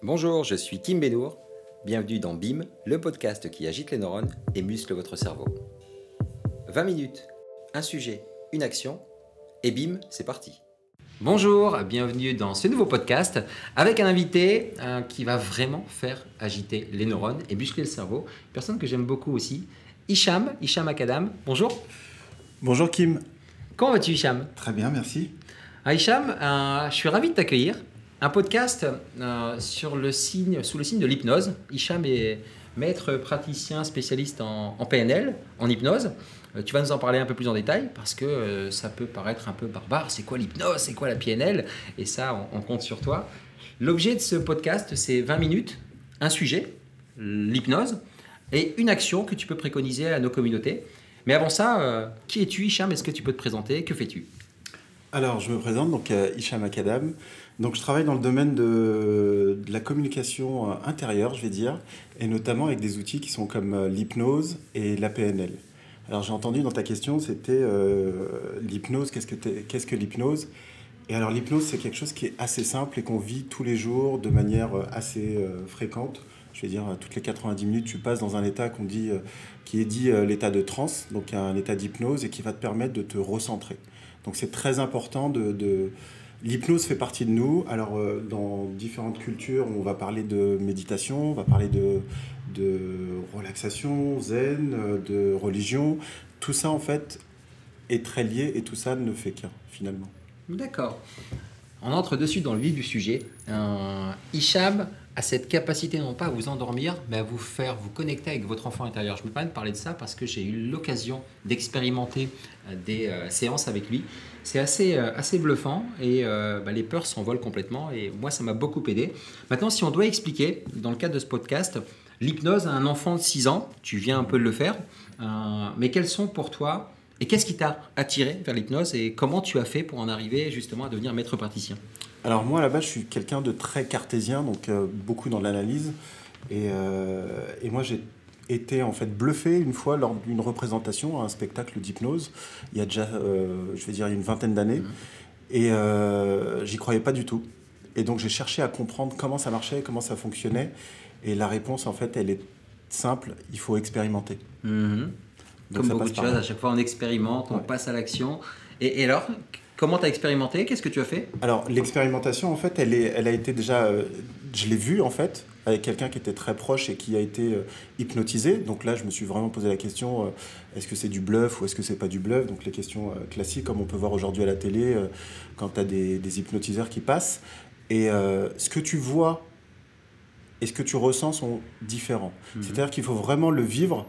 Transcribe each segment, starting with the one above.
Bonjour, je suis Kim Benour. Bienvenue dans BIM, le podcast qui agite les neurones et muscle votre cerveau. 20 minutes, un sujet, une action, et BIM, c'est parti. Bonjour, bienvenue dans ce nouveau podcast avec un invité euh, qui va vraiment faire agiter les neurones et muscler le cerveau. Une personne que j'aime beaucoup aussi, Hicham, Hicham Akadam. Bonjour. Bonjour Kim. Comment vas-tu Hicham? Très bien, merci. Ah, Hicham, euh, je suis ravi de t'accueillir. Un podcast euh, sur le signe, sous le signe de l'hypnose. Hicham est maître praticien spécialiste en, PNL, en hypnose. Euh, tu vas nous en parler un peu plus en détail parce que euh, ça peut paraître un peu barbare. C'est quoi l'hypnose? C'est quoi la PNL Et ça, on, on compte sur toi. L'objet de ce podcast, c'est 20 minutes, un sujet, l'hypnose, et une action que tu peux préconiser à nos communautés. Mais avant ça, qui es-tu, Hicham? Est-ce que tu peux te présenter? Que fais-tu? Alors, je me présente, donc euh, Hicham Akadam. Donc, je travaille dans le domaine de, la communication euh, intérieure, je vais dire, et notamment avec des outils qui sont comme euh, l'hypnose et la PNL. Alors, j'ai entendu dans ta question, c'était l'hypnose, qu'est-ce que, l'hypnose? Et alors, l'hypnose, c'est quelque chose qui est assez simple et qu'on vit tous les jours de manière assez fréquente. Je vais dire, toutes les 90 minutes, tu passes dans un état qu'on dit, qui est dit l'état de transe, donc un état d'hypnose et qui va te permettre de te recentrer. Donc c'est très important de... de- L'hypnose fait partie de nous. Alors euh, dans différentes cultures, on va parler de méditation, on va parler de, de relaxation, zen, euh, de religion. Tout ça en fait est très lié et tout ça ne fait qu'un finalement. D'accord. On entre de suite dans le vif du sujet. Euh, a cette capacité non pas à vous endormir, mais à vous faire vous connecter avec votre enfant intérieur. Je me permets de parler de ça parce que j'ai eu l'occasion d'expérimenter euh, des euh, séances avec lui. C'est assez, euh, assez bluffant et bah, les peurs s'envolent complètement et moi ça m'a beaucoup aidé. Maintenant, si on doit expliquer, dans le cadre de ce podcast, l'hypnose à un enfant de 6 ans, tu viens un peu de le faire, mais quels sont pour toi et qu'est-ce qui t'a attiré vers l'hypnose et comment tu as fait pour en arriver justement à devenir maître praticien? Alors moi là-bas, je suis quelqu'un de très cartésien, donc euh, beaucoup dans l'analyse. Et, euh, et moi j'ai été en fait bluffé une fois lors d'une représentation à un spectacle d'hypnose, il y a déjà, euh, je vais dire, une vingtaine d'années. Et euh, j'y croyais pas du tout. Et donc j'ai cherché à comprendre comment ça marchait, comment ça fonctionnait. Et la réponse en fait, elle est simple, il faut expérimenter. Donc, Comme beaucoup de choses, à chaque fois on expérimente, on Ouais. passe à l'action. Et, et alors, comment tu as expérimenté? Qu'est-ce que tu as fait? Alors, l'expérimentation, en fait, elle, est, elle a été déjà. euh, je l'ai vue, en fait, avec quelqu'un qui était très proche et qui a été euh, hypnotisé. Donc là, je me suis vraiment posé la question euh, est-ce que c'est du bluff ou est-ce que c'est pas du bluff? Donc, les questions classiques, comme on peut voir aujourd'hui à la télé, quand tu as des, des hypnotiseurs qui passent. Et ce que tu vois et ce que tu ressens sont différents. C'est-à-dire qu'il faut vraiment le vivre.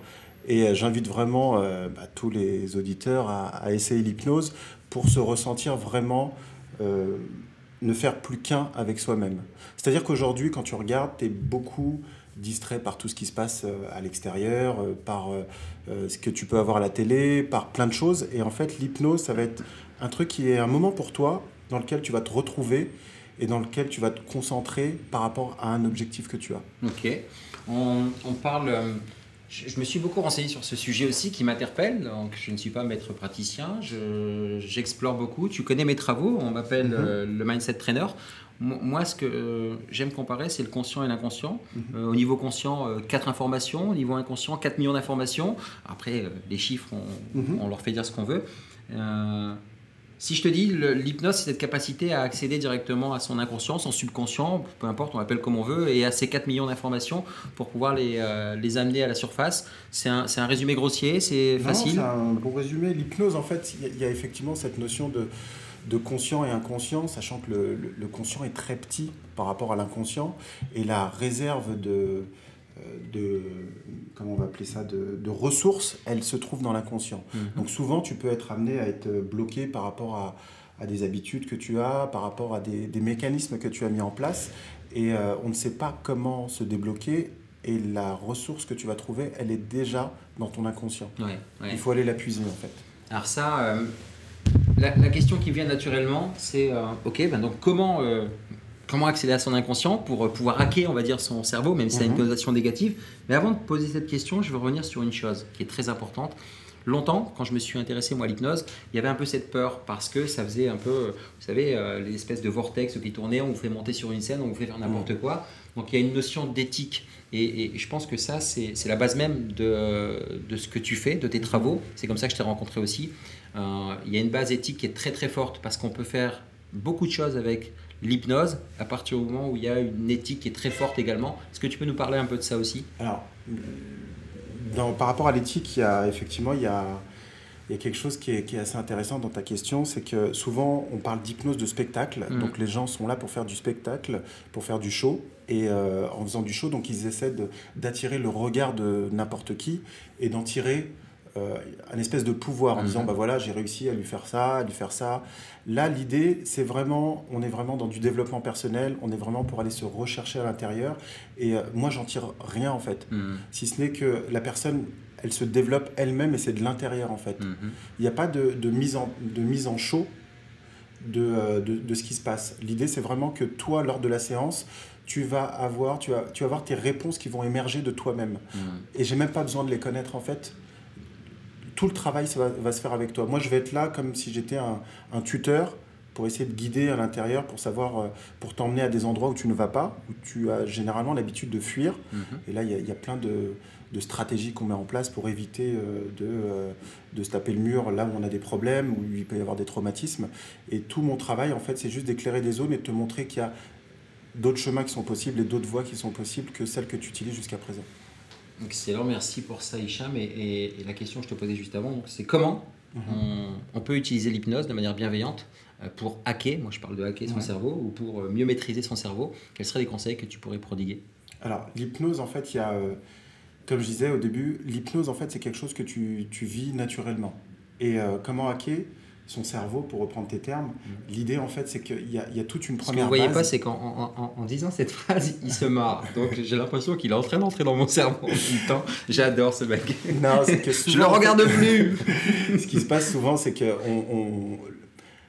Et j'invite vraiment euh, bah, tous les auditeurs à, à essayer l'hypnose pour se ressentir vraiment, euh, ne faire plus qu'un avec soi-même. C'est-à-dire qu'aujourd'hui, quand tu regardes, tu es beaucoup distrait par tout ce qui se passe euh, à l'extérieur, euh, par ce que tu peux avoir à la télé, par plein de choses. Et en fait, l'hypnose, ça va être un truc qui est un moment pour toi dans lequel tu vas te retrouver et dans lequel tu vas te concentrer par rapport à un objectif que tu as. Ok. On parle. Je, je me suis beaucoup renseigné sur ce sujet aussi qui m'interpelle. Donc, je ne suis pas maître praticien. je- J'explore beaucoup. Tu connais mes travaux. On m'appelle Mhm. euh, le mindset trainer. Mo- Moi, ce que euh, j'aime comparer, c'est le conscient et l'inconscient. Euh, au niveau conscient, euh, 4 informations. Au niveau inconscient, 4 millions d'informations. Après, les chiffres, on, Mhm. on leur fait dire ce qu'on veut. Si je te dis, l'hypnose, c'est cette capacité à accéder directement à son inconscient, son subconscient, peu importe, on l'appelle comme on veut, et à ces 4 millions d'informations pour pouvoir les, euh, les amener à la surface. C'est un, un résumé grossier, c'est facile. C'est un bon résumé. L'hypnose, en fait, il y a- il y, a effectivement cette notion de, de conscient et inconscient, sachant que le, le- le conscient est très petit par rapport à l'inconscient, et la réserve de, de comment on va appeler ça, de, de ressources, elle se trouve dans l'inconscient. Mhm. Donc souvent, tu peux être amené à être bloqué par rapport à, à des habitudes que tu as, par rapport à des, des mécanismes que tu as mis en place, et euh, on ne sait pas comment se débloquer. Et la ressource que tu vas trouver, elle est déjà dans ton inconscient. Ouais, ouais. Il faut aller la puiser en fait. Alors ça, euh, la, la question qui vient naturellement, c'est euh, ok, ben donc comment euh, comment accéder à son inconscient pour euh, pouvoir hacker, on va dire, son cerveau, même si ça a une Mhm. connotation négative. Mais avant de poser cette question, je veux revenir sur une chose qui est très importante. longtemps, quand je me suis intéressé moi à l'hypnose, il y avait un peu cette peur parce que ça faisait un peu, vous savez, euh, les espèces de vortex qui tournaient, on vous fait monter sur une scène, on vous fait faire n'importe mm. quoi. Donc il y a une notion d'éthique. Et, je pense que ça, c'est la base même de, de, ce que tu fais, de tes travaux. C'est comme ça que je t'ai rencontré aussi. Euh, il y a une base éthique qui est très très forte parce qu'on peut faire beaucoup de choses avec l'hypnose à partir du moment où il y a une éthique qui est très forte également. Est-ce que tu peux nous parler un peu de ça aussi? Alors, dans, par rapport à l'éthique, il y a effectivement il y a, il y a quelque chose qui est, qui est, assez intéressant dans ta question, c'est que souvent on parle d'hypnose de spectacle, mm. donc les gens sont là pour faire du spectacle, pour faire du show, et euh, en faisant du show, donc ils essaient d'attirer le regard de n'importe qui et d'en tirer euh, un espèce de pouvoir en disant mhm. bah voilà j'ai réussi à lui faire ça à lui faire ça. Là l'idée c'est vraiment on est vraiment dans du développement personnel on est vraiment pour aller se rechercher à l'intérieur. Et euh, moi j'en tire rien en fait. Mhm. si ce n'est que la personne elle se développe elle-même et c'est de l'intérieur en fait. Mhm. il n'y a pas de, de, mise en de mise en show de, euh, de, de ce qui se passe. L'idée c'est vraiment que toi lors de la séance tu vas avoir tu vas, tu vas avoir tes réponses qui vont émerger de toi-même. Et j'ai même pas besoin de les connaître en fait tout le travail ça va, se faire avec toi. Moi, je vais être là comme si j'étais un, tuteur pour essayer de guider à l'intérieur, pour savoir, euh, pour t'emmener à des endroits où tu ne vas pas, où tu as généralement l'habitude de fuir. Mhm. Et là, il y, a plein de, stratégies qu'on met en place pour éviter euh, de, euh, de se taper le mur là où on a des problèmes, où il peut y avoir des traumatismes. Et tout mon travail, en fait, c'est juste d'éclairer des zones et de te montrer qu'il y a d'autres chemins qui sont possibles et d'autres voies qui sont possibles que celles que tu utilises jusqu'à présent. Excellent, merci pour ça, Hicham. Et, la question que je te posais juste avant, c'est comment mhm. on, peut utiliser l'hypnose de manière bienveillante euh, pour hacker, moi je parle de hacker son cerveau, ou pour euh, mieux maîtriser son cerveau? Quels seraient les conseils que tu pourrais prodiguer? Alors, l'hypnose, en fait, il y a, euh, comme je disais au début, l'hypnose, en fait, c'est quelque chose que tu, tu vis naturellement. Et comment hacker? Son cerveau, pour reprendre tes termes. Mm. L'idée, en fait, c'est qu'il y, y, a toute une première. Ce que vous ne voyez pas, c'est qu'en en, disant cette phrase, il se marre. Donc j'ai l'impression qu'il est en train d'entrer dans mon cerveau en même temps. J'adore ce mec. Non, que souvent, Je le regarde plus. ce qui se passe souvent, c'est que on,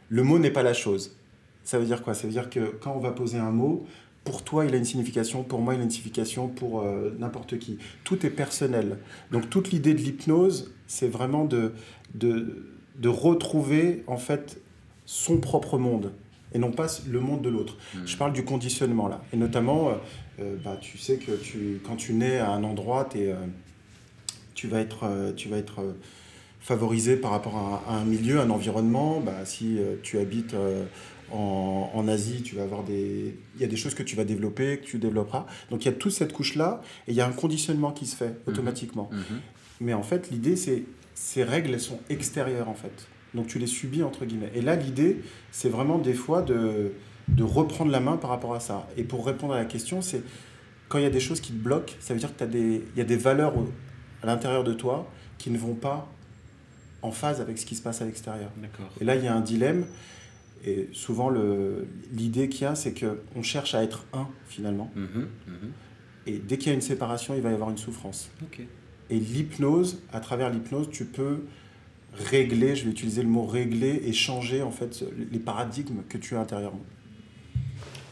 le mot n'est pas la chose. Ça veut dire quoi? Ça veut dire que quand on va poser un mot, pour toi, il a une signification, pour moi, il a une signification, pour euh, n'importe qui. Tout est personnel. Donc toute l'idée de l'hypnose, c'est vraiment de, de de retrouver en fait son propre monde et non pas le monde de l'autre. Hmm. Je parle du conditionnement là. Et notamment, euh, euh, bah, tu sais que tu, quand tu nais à un endroit, es, euh, tu vas être, tu vas être favorisé par rapport à, un milieu, un environnement. Bah, si tu habites en, en, Asie, tu vas avoir des... Il y a des choses que tu vas développer, que tu développeras. Donc il y a toute cette couche-là et il y a un conditionnement qui se fait hmm. automatiquement. Hmm. Mais en fait, l'idée, c'est ces règles, elles sont extérieures en fait. Donc tu les subis entre guillemets. Et là, l'idée, c'est vraiment des fois de, de reprendre la main par rapport à ça. Et pour répondre à la question, c'est quand il y a des choses qui te bloquent, ça veut dire qu'il y a des valeurs à l'intérieur de toi qui ne vont pas en phase avec ce qui se passe à l'extérieur. Et là, il y a un dilemme. Et souvent, l'idée qu'il y a, c'est qu'on cherche à être un, finalement. Mhm, mhm. Et dès qu'il y a une séparation, il va y avoir une souffrance. Et l'hypnose, à travers l'hypnose, tu peux régler, je vais utiliser le mot régler et changer en fait les paradigmes que tu as intérieurement.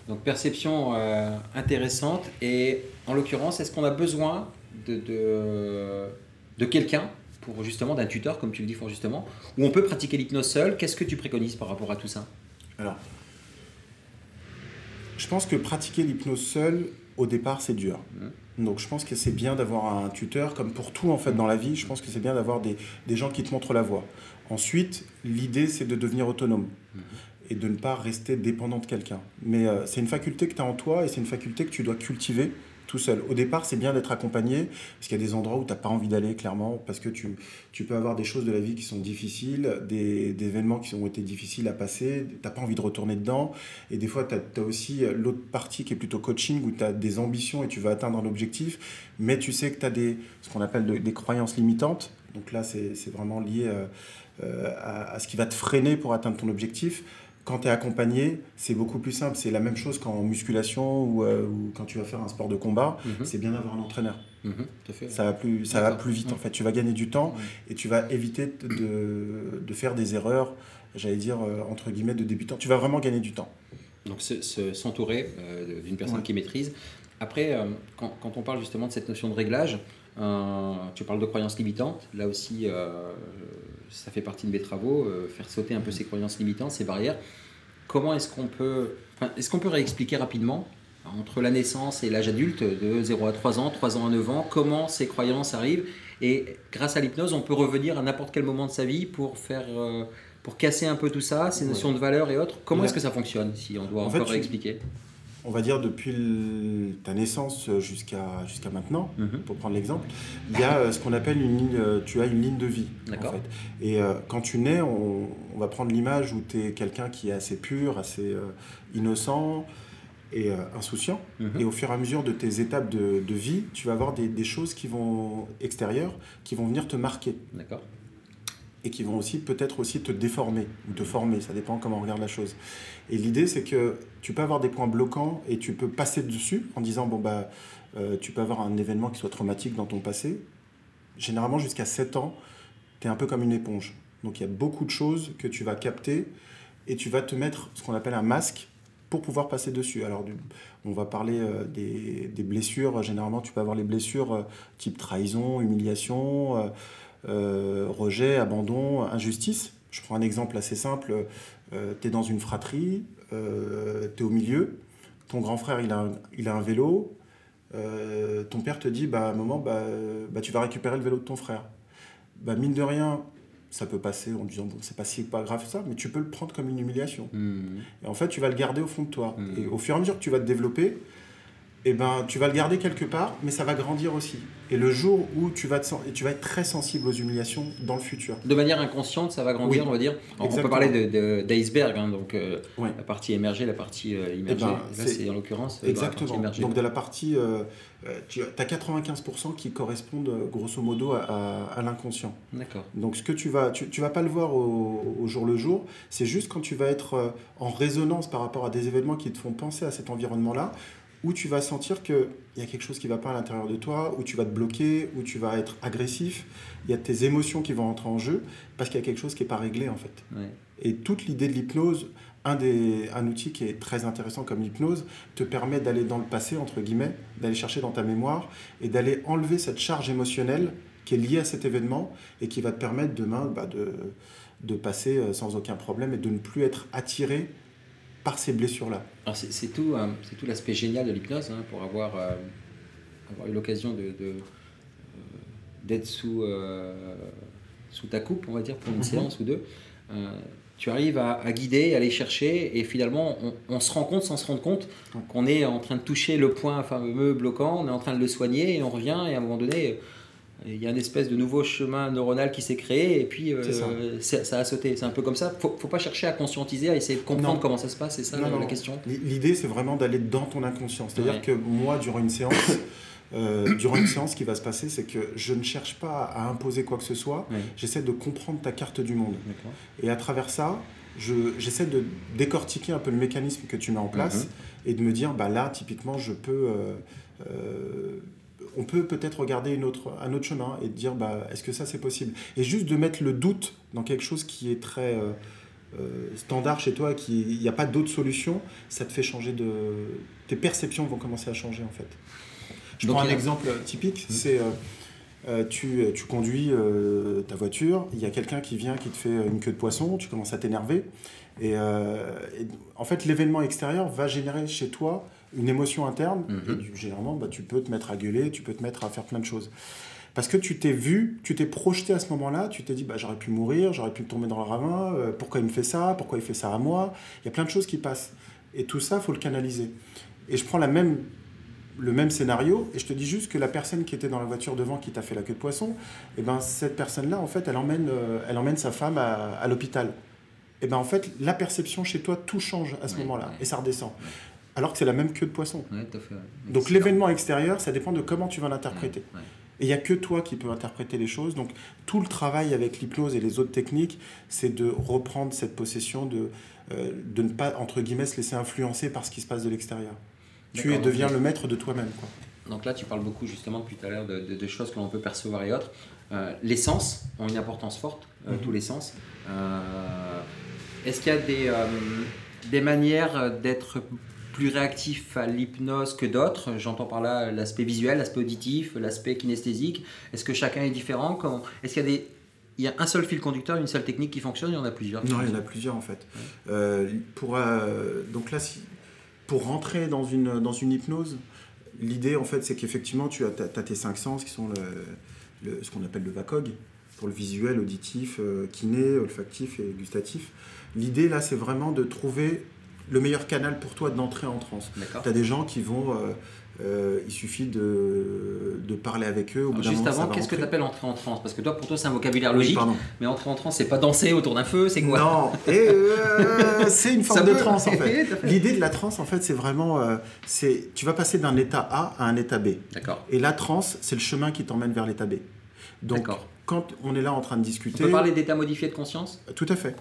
Donc perception euh, intéressante et en l'occurrence, est-ce qu'on a besoin de, de, de quelqu'un pour justement d'un tuteur comme tu le dis fort justement, où on peut pratiquer l'hypnose seul? Qu'est-ce que tu préconises par rapport à tout ça? Alors, je pense que pratiquer l'hypnose seul, au départ, c'est dur. Mmh. Donc je pense que c'est bien d'avoir un tuteur, comme pour tout en fait dans la vie, je pense que c'est bien d'avoir des, des, gens qui te montrent la voie. Ensuite, l'idée c'est de devenir autonome mmh. et de ne pas rester dépendant de quelqu'un. Mais euh, c'est une faculté que tu as en toi et c'est une faculté que tu dois cultiver tout seul. Au départ, c'est bien d'être accompagné, parce qu'il y a des endroits où tu n'as pas envie d'aller, clairement, parce que tu, tu, peux avoir des choses de la vie qui sont difficiles, des, des événements qui ont été difficiles à passer, tu n'as pas envie de retourner dedans. Et des fois, tu as, aussi l'autre partie qui est plutôt coaching, où tu as des ambitions et tu veux atteindre un objectif, mais tu sais que tu as des, ce qu'on appelle des croyances limitantes. Donc là, c'est vraiment lié euh, euh, à, à ce qui va te freiner pour atteindre ton objectif quand tu es accompagné, c'est beaucoup plus simple. C'est la même chose qu'en musculation ou, euh, quand tu vas faire un sport de combat. Mhm. C'est bien d'avoir un entraîneur. Mhm, ça va plus, ça va plus vite en fait. Tu vas gagner du temps et tu vas éviter de, de faire des erreurs, j'allais dire euh, entre guillemets, de débutant. Tu vas vraiment gagner du temps. Donc s'entourer euh, d'une personne qui maîtrise. Après, quand, quand, on parle justement de cette notion de réglage, tu parles de croyances limitantes. Là aussi, euh, ça fait partie de mes travaux, euh, faire sauter un peu ces croyances limitantes, ces barrières. Comment est-ce qu'on peut, enfin, est-ce qu'on peut réexpliquer rapidement entre la naissance et l'âge adulte, de 0 à 3 ans, 3 ans à 9 ans, comment ces croyances arrivent? Et grâce à l'hypnose, on peut revenir à n'importe quel moment de sa vie pour faire, pour casser un peu tout ça, ces notions de valeur et autres. Comment est-ce que ça fonctionne, si on doit en encore fait, réexpliquer? On va dire depuis ta naissance jusqu'à jusqu'à maintenant, mhm. pour prendre l'exemple, il y a euh, ce qu'on appelle une ligne, euh, tu as une ligne de vie. En fait. Et euh, quand tu nais, on, va prendre l'image où tu es quelqu'un qui est assez pur, assez innocent et insouciant. Mhm. Et au fur et à mesure de tes étapes de, vie, tu vas avoir des, des, choses qui vont extérieures, qui vont venir te marquer. D'accord et qui vont aussi peut-être aussi te déformer ou te former, ça dépend comment on regarde la chose. Et l'idée c'est que tu peux avoir des points bloquants et tu peux passer dessus en disant bon bah euh, tu peux avoir un événement qui soit traumatique dans ton passé. Généralement jusqu'à 7 ans, tu es un peu comme une éponge. Donc il y a beaucoup de choses que tu vas capter et tu vas te mettre ce qu'on appelle un masque pour pouvoir passer dessus. Alors, on va parler euh, des, blessures. Généralement, tu peux avoir les blessures euh, type trahison, humiliation, rejet, abandon, injustice. Je prends un exemple assez simple. Euh, tu es dans une fratrie, euh, tu es au milieu, ton grand frère il a un, il a un vélo, ton père te dit bah, à un moment bah, bah, tu vas récupérer le vélo de ton frère. Bah, mine de rien, ça peut passer en disant bon, c'est pas si pas grave ça, mais tu peux le prendre comme une humiliation. Mmh. Et en fait, tu vas le garder au fond de toi. Mmh. Et au fur et à mesure que tu vas te développer, eh ben, tu vas le garder quelque part, mais ça va grandir aussi. Et le jour où tu vas, te, tu vas être très sensible aux humiliations dans le futur. De manière inconsciente, ça va grandir, on va dire. on peut parler d'iceberg, de, hein, donc euh, la partie émergée, la partie euh, eh immergée. Ben, c'est en l'occurrence euh, exactement. donc de la partie, tu as 95% qui correspondent grosso modo à, l'inconscient. D'accord. Donc ce que tu vas, tu, tu vas pas le voir au, au, jour le jour. C'est juste quand tu vas être en résonance par rapport à des événements qui te font penser à cet environnement-là, où tu vas sentir qu'il y a quelque chose qui ne va pas à l'intérieur de toi, où tu vas te bloquer, où tu vas être agressif. Il y a tes émotions qui vont entrer en jeu parce qu'il y a quelque chose qui n'est pas réglé en fait. Et toute l'idée de l'hypnose, un, des, un outil qui est très intéressant comme l'hypnose, te permet d'aller dans le passé, entre guillemets, d'aller chercher dans ta mémoire et d'aller enlever cette charge émotionnelle qui est liée à cet événement et qui va te permettre demain bah, de, de passer euh, sans aucun problème et de ne plus être attiré par ces blessures-là. C'est tout, hein, c'est tout l'aspect génial de l'hypnose, hein, pour avoir, euh, avoir eu l'occasion de, euh, d'être sous, euh, sous ta coupe, on va dire, pour une mhm. séance ou deux. tu arrives à, guider, à aller chercher, et finalement, on, se rend compte, sans se rendre compte, qu'on est en train de toucher le point fameux bloquant, on est en train de le soigner, et on revient, et à un moment donné, il y a une espèce de nouveau chemin neuronal qui s'est créé et puis euh, ça. a sauté. C'est un peu comme ça. Faut, faut pas chercher à conscientiser, à essayer de comprendre comment ça se passe. C'est ça la, question. L'idée, c'est vraiment d'aller dans ton inconscient. C'est-à-dire que moi, durant une séance, euh, durant une séance, ce qui va se passer, c'est que je ne cherche pas à imposer quoi que ce soit. J'essaie de comprendre ta carte du monde. Et à travers ça, j'essaie de décortiquer un peu le mécanisme que tu mets en place mhm. et de me dire, bah là, typiquement, je peux. Euh, on peut peut-être regarder une autre, un autre chemin et dire bah, est-ce que ça c'est possible? Et juste de mettre le doute dans quelque chose qui est très euh, euh, standard chez toi, il n'y a pas d'autre solution, ça te fait changer de. Tes perceptions vont commencer à changer en fait. Je prends un exemple typique mmh. c'est. Euh, tu, tu, conduis ta voiture, il y a quelqu'un qui vient qui te fait une queue de poisson, tu commences à t'énerver. et, en fait, l'événement extérieur va générer chez toi une émotion interne, mhm. et généralement, bah, tu peux te mettre à gueuler, tu peux te mettre à faire plein de choses. Parce que tu t'es vu, tu t'es projeté à ce moment-là, tu t'es dit, bah, j'aurais pu mourir, j'aurais pu tomber dans le ravin, euh, pourquoi il me fait ça, pourquoi il fait ça à moi? Il y a plein de choses qui passent. Et tout ça, il faut le canaliser. Et je prends la même, le même scénario, et je te dis juste que la personne qui était dans la voiture devant, qui t'a fait la queue de poisson, et eh ben, cette personne-là, en fait, elle emmène, euh, elle emmène sa femme à, l'hôpital. Et ben en fait, la perception chez toi, tout change à ce moment-là, et ça redescend alors que c'est la même queue de poisson. Donc l'événement extérieur, ça dépend de comment tu vas l'interpréter. Et il n'y a que toi qui peux interpréter les choses. Donc tout le travail avec l'hypnose et les autres techniques, c'est de reprendre cette possession, de, euh, de ne pas, entre guillemets, se laisser influencer par ce qui se passe de l'extérieur. Tu es, deviens le maître de toi-même. Donc là, tu parles beaucoup justement depuis tout à l'heure de, choses que l'on peut percevoir et autres. Euh, les sens ont une importance forte, euh, mhm. tous les sens. Est-ce qu'il y a des, des manières d'être plus réactifs à l'hypnose que d'autres J'entends par là l'aspect visuel, l'aspect auditif, l'aspect kinesthésique. Est-ce que chacun est différent? Comment... Est-ce qu'il y a des il y a un seul fil conducteur, une seule technique qui fonctionne, il y en a plusieurs. Non, il y en a plusieurs en fait. Euh, pour, euh, donc là, pour rentrer dans une, dans une hypnose, l'idée en fait, c'est qu'effectivement, tu as, as, tes cinq sens qui sont le, ce qu'on appelle le VACOG, pour le visuel, auditif, euh, kiné, olfactif et gustatif. L'idée là, c'est vraiment de trouver le meilleur canal pour toi d'entrer en transe. Tu as des gens qui vont euh, il suffit de, de, parler avec eux. Au juste avant, qu'est-ce que tu appelles entrer en transe? Parce que toi, pour toi, c'est un vocabulaire logique. mais entrer en transe, c'est pas danser autour d'un feu, c'est quoi? Non, et euh, c'est une forme de transe en fait. L'idée de la transe, en fait, c'est vraiment, euh, c'est, tu vas passer d'un état A à un état B. D'accord. Et la transe, c'est le chemin qui t'emmène vers l'état B. Donc, quand on est là en train de discuter. On peut parler d'état modifié de conscience? Tout à fait.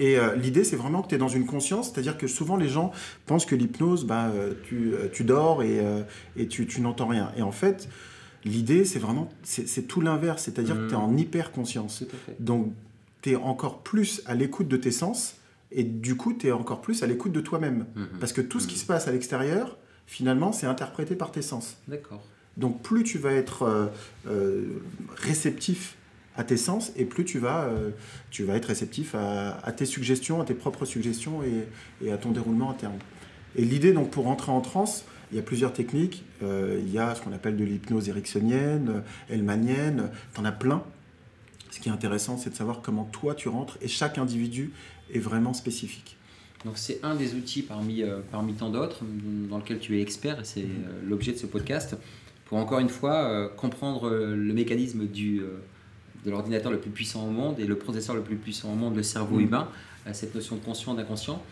Et euh, l'idée, c'est vraiment que tu es dans une conscience, c'est-à-dire que souvent les gens pensent que l'hypnose, bah, euh, tu, euh, tu, dors et, et tu, tu n'entends rien. Et en fait, l'idée, c'est vraiment, c'est tout l'inverse, c'est-à-dire que tu es mmh. en hyper-conscience. Donc, tu es encore plus à l'écoute de tes sens, et du coup, tu es encore plus à l'écoute de toi-même. Mmh. Parce que tout ce qui mmh. se passe à l'extérieur, finalement, c'est interprété par tes sens. D'accord. Donc, plus tu vas être réceptif à tes sens et plus tu vas, euh, tu vas être réceptif à, tes suggestions, à tes propres suggestions et, à ton déroulement interne. Et l'idée, donc, pour entrer en transe, il y a plusieurs techniques. Euh, il y a ce qu'on appelle de l'hypnose ericksonienne, helmanienne, tu en as plein. Ce qui est intéressant, c'est de savoir comment toi tu rentres et chaque individu est vraiment spécifique. Donc c'est un des outils parmi, euh, parmi tant d'autres dans lequel tu es expert et c'est l'objet de ce podcast pour encore une fois comprendre le mécanisme du, de l'ordinateur le plus puissant au monde et le processeur le plus puissant au monde, le cerveau mm. humain, à cette notion de conscient, d'inconscient.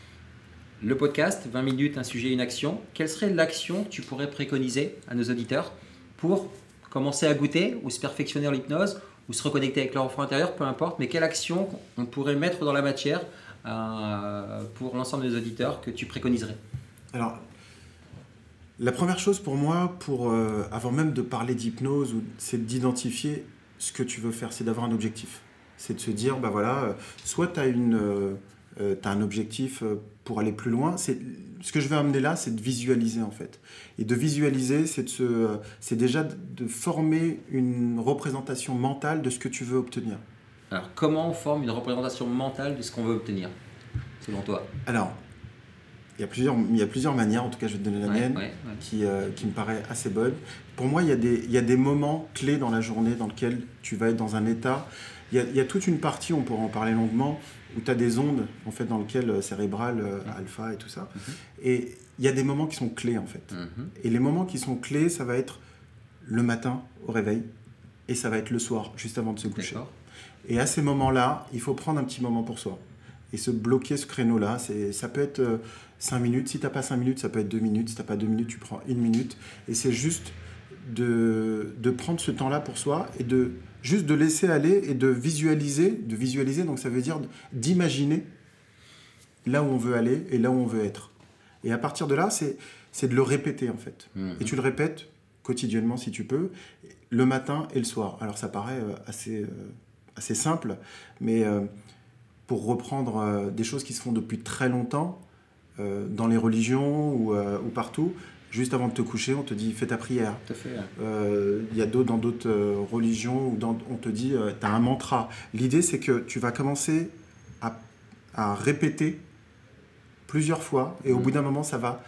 Le podcast, 20 minutes, un sujet, une action. Quelle serait l'action que tu pourrais préconiser à nos auditeurs pour commencer à goûter ou se perfectionner en hypnose ou se reconnecter avec leur enfant intérieur, peu importe, mais quelle action on pourrait mettre dans la matière euh, pour l'ensemble des auditeurs que tu préconiserais? Alors, la première chose pour moi, pour, euh, avant même de parler d'hypnose, c'est d'identifier ce que tu veux faire, c'est d'avoir un objectif. C'est de se dire, bah voilà, euh, soit tu as, euh, euh, as, un objectif pour aller plus loin. Ce que je vais amener là, c'est de visualiser en fait. Et de visualiser, c'est déjà de former une représentation mentale de ce que tu veux obtenir. Alors, comment on forme une représentation mentale de ce qu'on veut obtenir, selon toi? Alors, il y, a plusieurs, il y a plusieurs manières, en tout cas je vais te donner la mienne, Qui, euh, qui, me paraît assez bonne. Pour moi, il y, a des, il y a des moments clés dans la journée dans lesquels tu vas être dans un état. Il y a, il y a toute une partie, on pourra en parler longuement, où tu as des ondes en fait, dans lesquelles euh, cérébrales, euh, alpha et tout ça. Mhm. Et il y a des moments qui sont clés en fait. Mhm. Et les moments qui sont clés, ça va être le matin au réveil et ça va être le soir, juste avant de se coucher. Et à ces moments-là, il faut prendre un petit moment pour soi et se bloquer ce créneau-là. Ça peut être 5 minutes. Si tu n'as pas 5 minutes, ça peut être 2 minutes. Si tu n'as pas 2 minutes, tu prends 1 minute. Et c'est juste de, de, prendre ce temps-là pour soi et de juste de laisser aller et de visualiser. De visualiser, donc ça veut dire d'imaginer là où on veut aller et là où on veut être. Et à partir de là, c'est de le répéter en fait. Mmh. Et tu le répètes quotidiennement si tu peux, le matin et le soir. Alors ça paraît euh, assez, euh, assez simple, mais euh, pour reprendre des choses qui se font depuis très longtemps, euh, dans les religions ou, euh, ou, partout, juste avant de te coucher, on te dit fais ta prière. Euh, il y a d'autres dans d'autres religions où on te dit tu as un mantra. L'idée c'est que tu vas commencer à, à répéter plusieurs fois et au mm. bout d'un moment ça va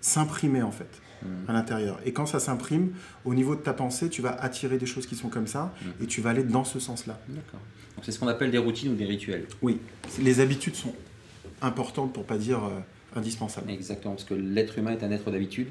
s'imprimer en fait mm. à l'intérieur. Et quand ça s'imprime, au niveau de ta pensée, tu vas attirer des choses qui sont comme ça mm. et tu vas aller dans ce sens-là. D'accord. C'est ce qu'on appelle des routines ou des rituels. Oui, les habitudes sont importantes pour pas dire indispensable. Exactement, parce que l'être humain est un être d'habitude,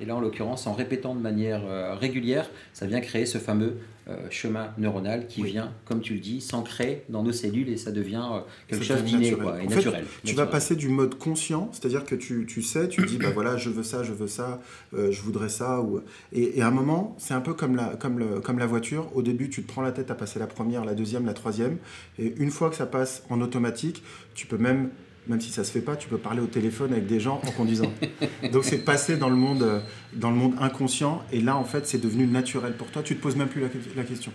Et là, en l'occurrence, en répétant de manière euh, régulière, ça vient créer ce fameux euh, chemin neuronal qui vient, comme tu le dis, s'ancrer dans nos cellules et ça devient euh, quelque chose d'inné et naturel. tu vas passer du mode conscient, c'est-à-dire que tu, tu, sais, tu dis, bah voilà, je veux ça, je veux ça, je voudrais ça. Ou... Et, et, à un moment, c'est un peu comme la, comme, le, comme la voiture. Au début, tu te prends la tête à passer la première, la deuxième, la troisième. Et une fois que ça passe en automatique, tu peux même même si ça se fait pas, tu peux parler au téléphone avec des gens en conduisant. Donc c'est passé dans le monde, euh, dans le monde inconscient, et là en fait c'est devenu naturel pour toi. Tu te poses même plus la, question.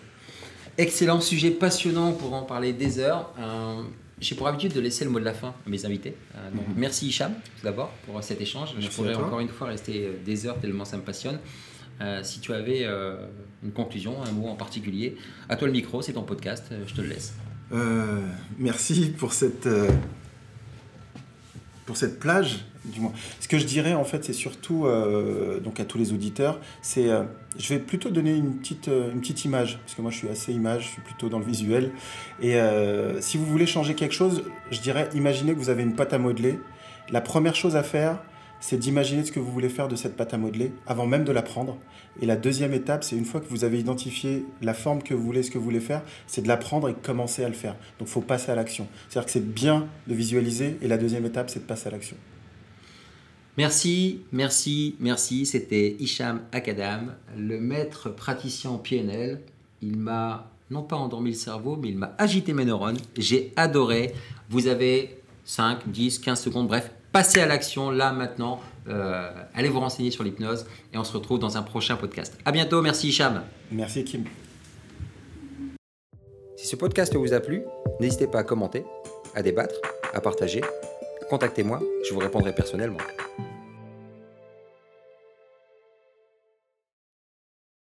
Excellent sujet passionnant pour en parler des heures. j'ai pour habitude de laisser le mot de la fin à mes invités. Euh, donc, Mhm. Merci Hicham, tout d'abord, pour cet échange. je pourrais encore une fois rester euh, des heures tellement ça me passionne. Euh, si tu avais euh, une conclusion, un mot en particulier, à toi le micro, c'est ton podcast, euh, je te le laisse. Euh, merci pour cette, euh, pour cette plage, du moins. Ce que je dirais, en fait, c'est surtout, euh, donc à tous les auditeurs, c'est, euh, je vais plutôt donner une petite, euh, une petite image, parce que moi, je suis assez image, je suis plutôt dans le visuel. Et si vous voulez changer quelque chose, je dirais, imaginez que vous avez une pâte à modeler. La première chose à faire, c'est d'imaginer ce que vous voulez faire de cette pâte à modeler avant même de la prendre. Et la deuxième étape, c'est une fois que vous avez identifié la forme que vous voulez, ce que vous voulez faire, c'est de la prendre et commencer à le faire. Donc il faut passer à l'action. C'est-à-dire que c'est bien de visualiser et la deuxième étape, c'est de passer à l'action. Merci, merci, merci. C'était Hicham Akadam, le maître praticien en PNL. Il m'a non pas endormi le cerveau, mais il m'a agité mes neurones. J'ai adoré. Vous avez 5, 10, 15 secondes, bref, passez à l'action là maintenant. Euh, allez vous renseigner sur l'hypnose et on se retrouve dans un prochain podcast. À bientôt, merci Hicham. Merci Kim. Si ce podcast vous a plu, n'hésitez pas à commenter, à débattre, à partager. Contactez-moi, je vous répondrai personnellement.